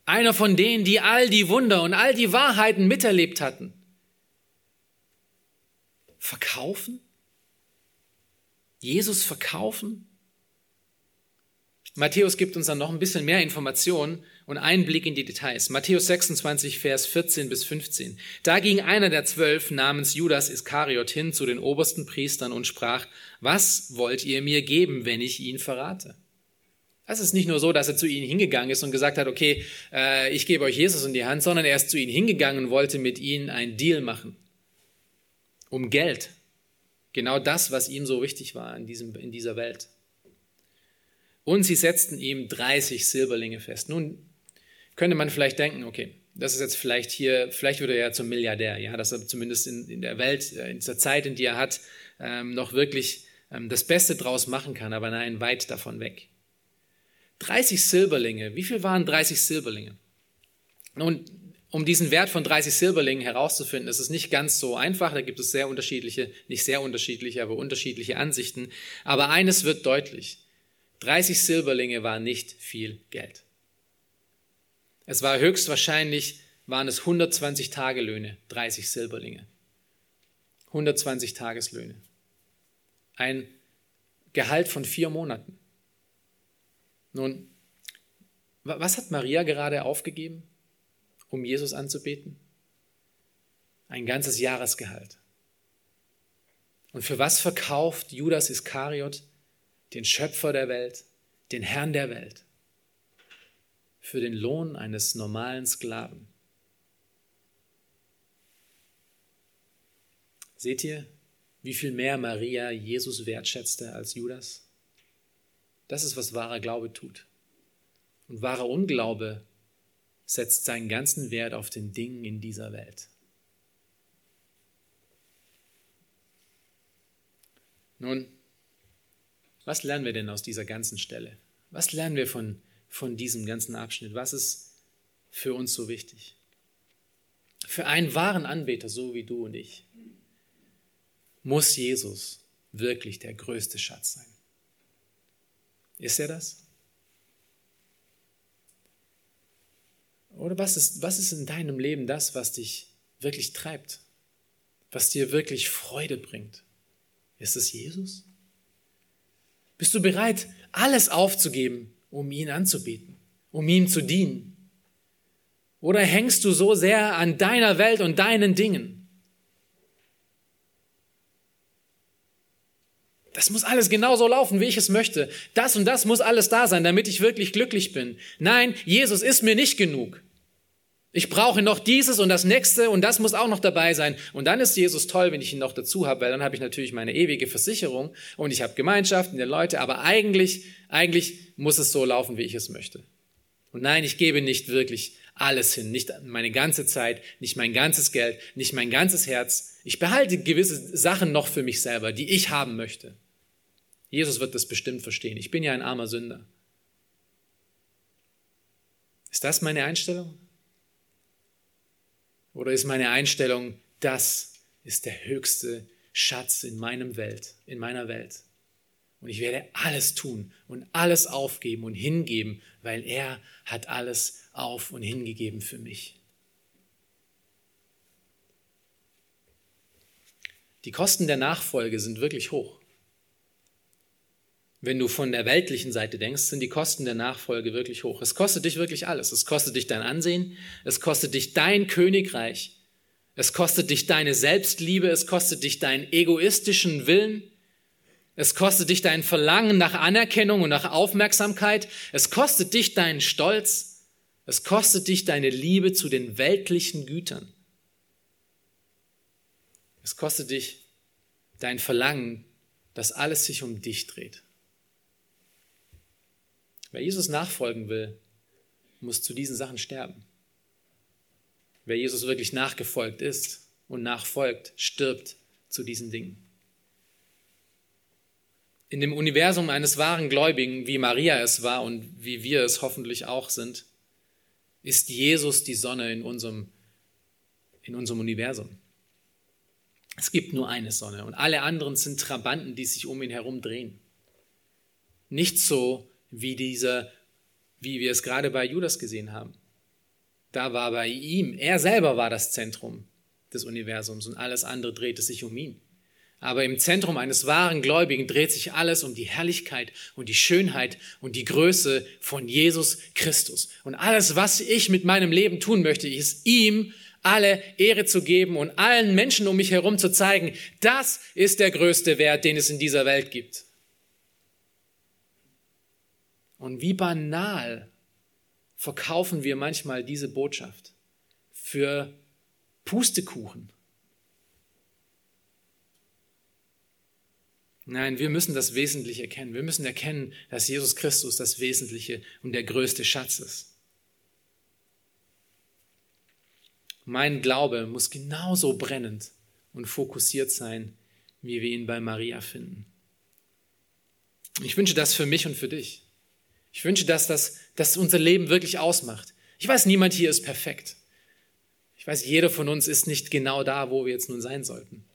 Einer von denen, die all die Wunder und all die Wahrheiten miterlebt hatten. Verkaufen? Jesus verkaufen? Matthäus gibt uns dann noch ein bisschen mehr Informationen und einen Blick in die Details. Matthäus 26, Vers 14 bis 15. Da ging einer der zwölf namens Judas Iskariot hin zu den obersten Priestern und sprach, was wollt ihr mir geben, wenn ich ihn verrate? Es ist nicht nur so, dass er zu ihnen hingegangen ist und gesagt hat, okay, äh, ich gebe euch Jesus in die Hand, sondern er ist zu ihnen hingegangen und wollte mit ihnen einen Deal machen. Um Geld. Genau das, was ihm so wichtig war in, diesem, in dieser Welt. Und sie setzten ihm 30 Silberlinge fest. Nun könnte man vielleicht denken, okay, das ist jetzt vielleicht hier, vielleicht wird er ja zum Milliardär, ja, dass er zumindest in, in der Welt, äh, in dieser Zeit, in die er hat, ähm, noch wirklich ähm, das Beste draus machen kann, aber nein, weit davon weg. 30 Silberlinge, wie viel waren 30 Silberlinge? Nun, um diesen Wert von 30 Silberlingen herauszufinden, ist es nicht ganz so einfach. Da gibt es sehr unterschiedliche, nicht sehr unterschiedliche, aber unterschiedliche Ansichten. Aber eines wird deutlich. 30 Silberlinge war nicht viel Geld. Es war höchstwahrscheinlich, waren es 120 Tagelöhne, 30 Silberlinge. 120 Tageslöhne. Ein Gehalt von vier Monaten. Nun, was hat Maria gerade aufgegeben, um Jesus anzubeten? Ein ganzes Jahresgehalt. Und für was verkauft Judas Iskariot den Schöpfer der Welt, den Herrn der Welt, für den Lohn eines normalen Sklaven. Seht ihr, wie viel mehr Maria Jesus wertschätzte als Judas? Das ist, was wahrer Glaube tut. Und wahrer Unglaube setzt seinen ganzen Wert auf den Dingen in dieser Welt. Nun, was lernen wir denn aus dieser ganzen Stelle? Was lernen wir von, von diesem ganzen Abschnitt? Was ist für uns so wichtig? Für einen wahren Anbeter, so wie du und ich, muss Jesus wirklich der größte Schatz sein. Ist er das? Oder was ist, was ist in deinem Leben das, was dich wirklich treibt? Was dir wirklich Freude bringt? Ist es Jesus? Bist du bereit, alles aufzugeben, um ihn anzubeten, um ihm zu dienen? Oder hängst du so sehr an deiner Welt und deinen Dingen? Das muss alles genauso laufen, wie ich es möchte. Das und das muss alles da sein, damit ich wirklich glücklich bin. Nein, Jesus ist mir nicht genug. Ich brauche noch dieses und das nächste und das muss auch noch dabei sein. Und dann ist Jesus toll, wenn ich ihn noch dazu habe, weil dann habe ich natürlich meine ewige Versicherung und ich habe Gemeinschaften der Leute, aber eigentlich, eigentlich muss es so laufen, wie ich es möchte. Und nein, ich gebe nicht wirklich alles hin, nicht meine ganze Zeit, nicht mein ganzes Geld, nicht mein ganzes Herz. Ich behalte gewisse Sachen noch für mich selber, die ich haben möchte. Jesus wird das bestimmt verstehen. Ich bin ja ein armer Sünder. Ist das meine Einstellung? Oder ist meine Einstellung, das ist der höchste Schatz in meinem Welt, in meiner Welt. Und ich werde alles tun und alles aufgeben und hingeben, weil er hat alles auf und hingegeben für mich. Die Kosten der Nachfolge sind wirklich hoch. Wenn du von der weltlichen Seite denkst, sind die Kosten der Nachfolge wirklich hoch. Es kostet dich wirklich alles. Es kostet dich dein Ansehen, es kostet dich dein Königreich, es kostet dich deine Selbstliebe, es kostet dich deinen egoistischen Willen, es kostet dich dein Verlangen nach Anerkennung und nach Aufmerksamkeit, es kostet dich deinen Stolz, es kostet dich deine Liebe zu den weltlichen Gütern. Es kostet dich dein Verlangen, dass alles sich um dich dreht. Wer Jesus nachfolgen will, muss zu diesen Sachen sterben. Wer Jesus wirklich nachgefolgt ist und nachfolgt, stirbt zu diesen Dingen. In dem Universum eines wahren Gläubigen, wie Maria es war und wie wir es hoffentlich auch sind, ist Jesus die Sonne in unserem, in unserem Universum. Es gibt nur eine Sonne und alle anderen sind Trabanten, die sich um ihn herum drehen. Nicht so, wie dieser, wie wir es gerade bei Judas gesehen haben. Da war bei ihm, er selber war das Zentrum des Universums und alles andere drehte sich um ihn. Aber im Zentrum eines wahren Gläubigen dreht sich alles um die Herrlichkeit und die Schönheit und die Größe von Jesus Christus. Und alles, was ich mit meinem Leben tun möchte, ist ihm alle Ehre zu geben und allen Menschen um mich herum zu zeigen, das ist der größte Wert, den es in dieser Welt gibt. Und wie banal verkaufen wir manchmal diese Botschaft für Pustekuchen. Nein, wir müssen das Wesentliche erkennen. Wir müssen erkennen, dass Jesus Christus das Wesentliche und der größte Schatz ist. Mein Glaube muss genauso brennend und fokussiert sein, wie wir ihn bei Maria finden. Ich wünsche das für mich und für dich. Ich wünsche, dass das dass unser Leben wirklich ausmacht. Ich weiß, niemand hier ist perfekt. Ich weiß, jeder von uns ist nicht genau da, wo wir jetzt nun sein sollten.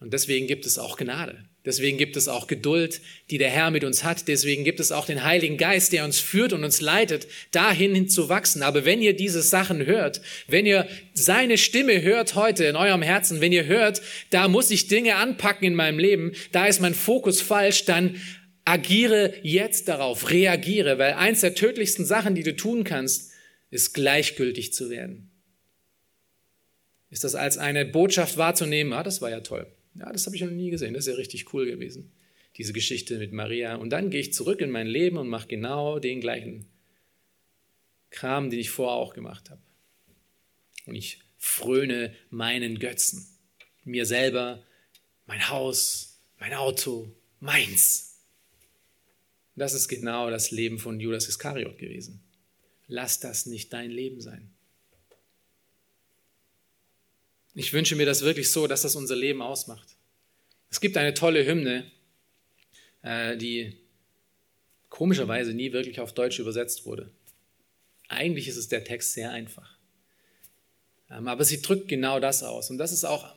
Und deswegen gibt es auch Gnade. Deswegen gibt es auch Geduld, die der Herr mit uns hat. Deswegen gibt es auch den Heiligen Geist, der uns führt und uns leitet, dahin hin zu wachsen. Aber wenn ihr diese Sachen hört, wenn ihr seine Stimme hört heute in eurem Herzen, wenn ihr hört, da muss ich Dinge anpacken in meinem Leben, da ist mein Fokus falsch, dann Agiere jetzt darauf, reagiere, weil eins der tödlichsten Sachen, die du tun kannst, ist gleichgültig zu werden. Ist das als eine Botschaft wahrzunehmen? Ah, das war ja toll. Ja, das habe ich noch nie gesehen. Das ist ja richtig cool gewesen. Diese Geschichte mit Maria. Und dann gehe ich zurück in mein Leben und mache genau den gleichen Kram, den ich vorher auch gemacht habe. Und ich fröne meinen Götzen. Mir selber, mein Haus, mein Auto, meins. Das ist genau das Leben von Judas Iskariot gewesen. Lass das nicht dein Leben sein. Ich wünsche mir das wirklich so, dass das unser Leben ausmacht. Es gibt eine tolle Hymne, äh, die komischerweise nie wirklich auf Deutsch übersetzt wurde. Eigentlich ist es der Text sehr einfach. Ähm, aber sie drückt genau das aus. Und das ist auch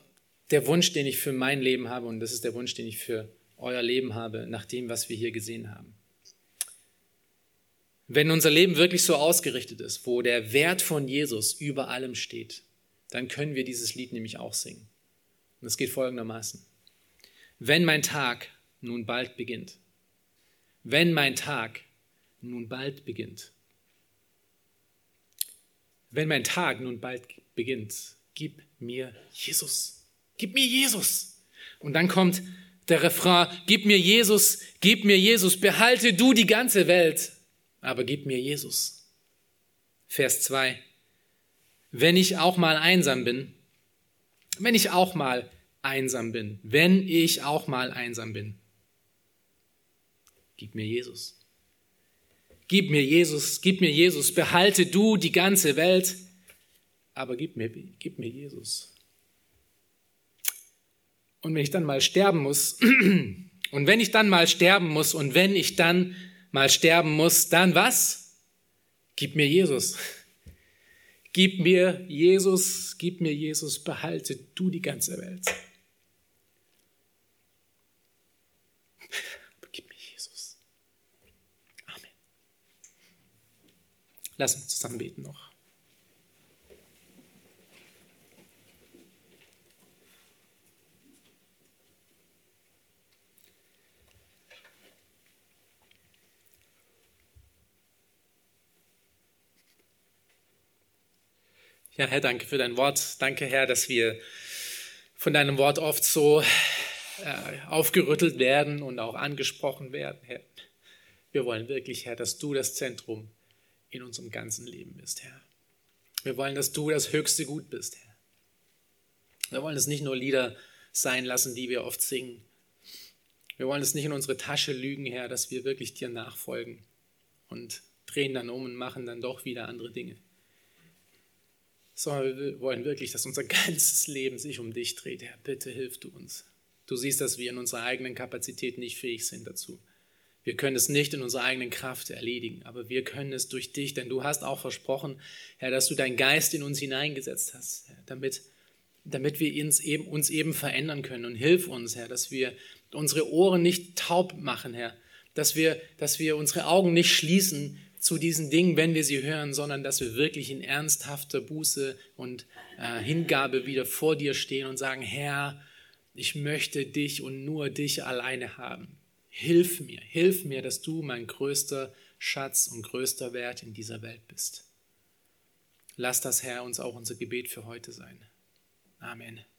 der Wunsch, den ich für mein Leben habe und das ist der Wunsch, den ich für euer Leben habe, nach dem, was wir hier gesehen haben. Wenn unser Leben wirklich so ausgerichtet ist, wo der Wert von Jesus über allem steht, dann können wir dieses Lied nämlich auch singen. Und es geht folgendermaßen. Wenn mein Tag nun bald beginnt, wenn mein Tag nun bald beginnt, wenn mein Tag nun bald beginnt, gib mir Jesus, gib mir Jesus. Und dann kommt der Refrain, gib mir Jesus, gib mir Jesus, behalte du die ganze Welt, aber gib mir Jesus. Vers 2. Wenn ich auch mal einsam bin, wenn ich auch mal einsam bin, wenn ich auch mal einsam bin, gib mir Jesus. Gib mir Jesus, gib mir Jesus, behalte du die ganze Welt, aber gib mir, gib mir Jesus. Und wenn ich dann mal sterben muss, (clears throat) und wenn ich dann mal sterben muss, und wenn ich dann mal sterben muss, dann was? Gib mir Jesus. Gib mir Jesus, gib mir Jesus, behalte du die ganze Welt. Gib mir Jesus. Amen. Lass uns zusammen beten noch. Ja, Herr, danke für dein Wort. Danke, Herr, dass wir von deinem Wort oft so äh, aufgerüttelt werden und auch angesprochen werden, Herr. Wir wollen wirklich, Herr, dass du das Zentrum in unserem ganzen Leben bist, Herr. Wir wollen, dass du das höchste Gut bist, Herr. Wir wollen es nicht nur Lieder sein lassen, die wir oft singen. Wir wollen es nicht in unsere Tasche lügen, Herr, dass wir wirklich dir nachfolgen und drehen dann um und machen dann doch wieder andere Dinge sondern wir wollen wirklich, dass unser (laughs) ganzes Leben sich um dich dreht. Herr, bitte hilf du uns. Du siehst, dass wir in unserer eigenen Kapazität nicht fähig sind dazu. Wir können es nicht in unserer eigenen Kraft erledigen, aber wir können es durch dich, denn du hast auch versprochen, Herr, dass du deinen Geist in uns hineingesetzt hast, Herr, damit, damit wir uns eben, uns eben verändern können. Und hilf uns, Herr, dass wir unsere Ohren nicht taub machen, Herr, dass wir, dass wir unsere Augen nicht schließen zu diesen Dingen, wenn wir sie hören, sondern dass wir wirklich in ernsthafter Buße und äh, Hingabe wieder vor dir stehen und sagen, Herr, ich möchte dich und nur dich alleine haben. Hilf mir, hilf mir, dass du mein größter Schatz und größter Wert in dieser Welt bist. Lass das, Herr, uns auch unser Gebet für heute sein. Amen. Amen.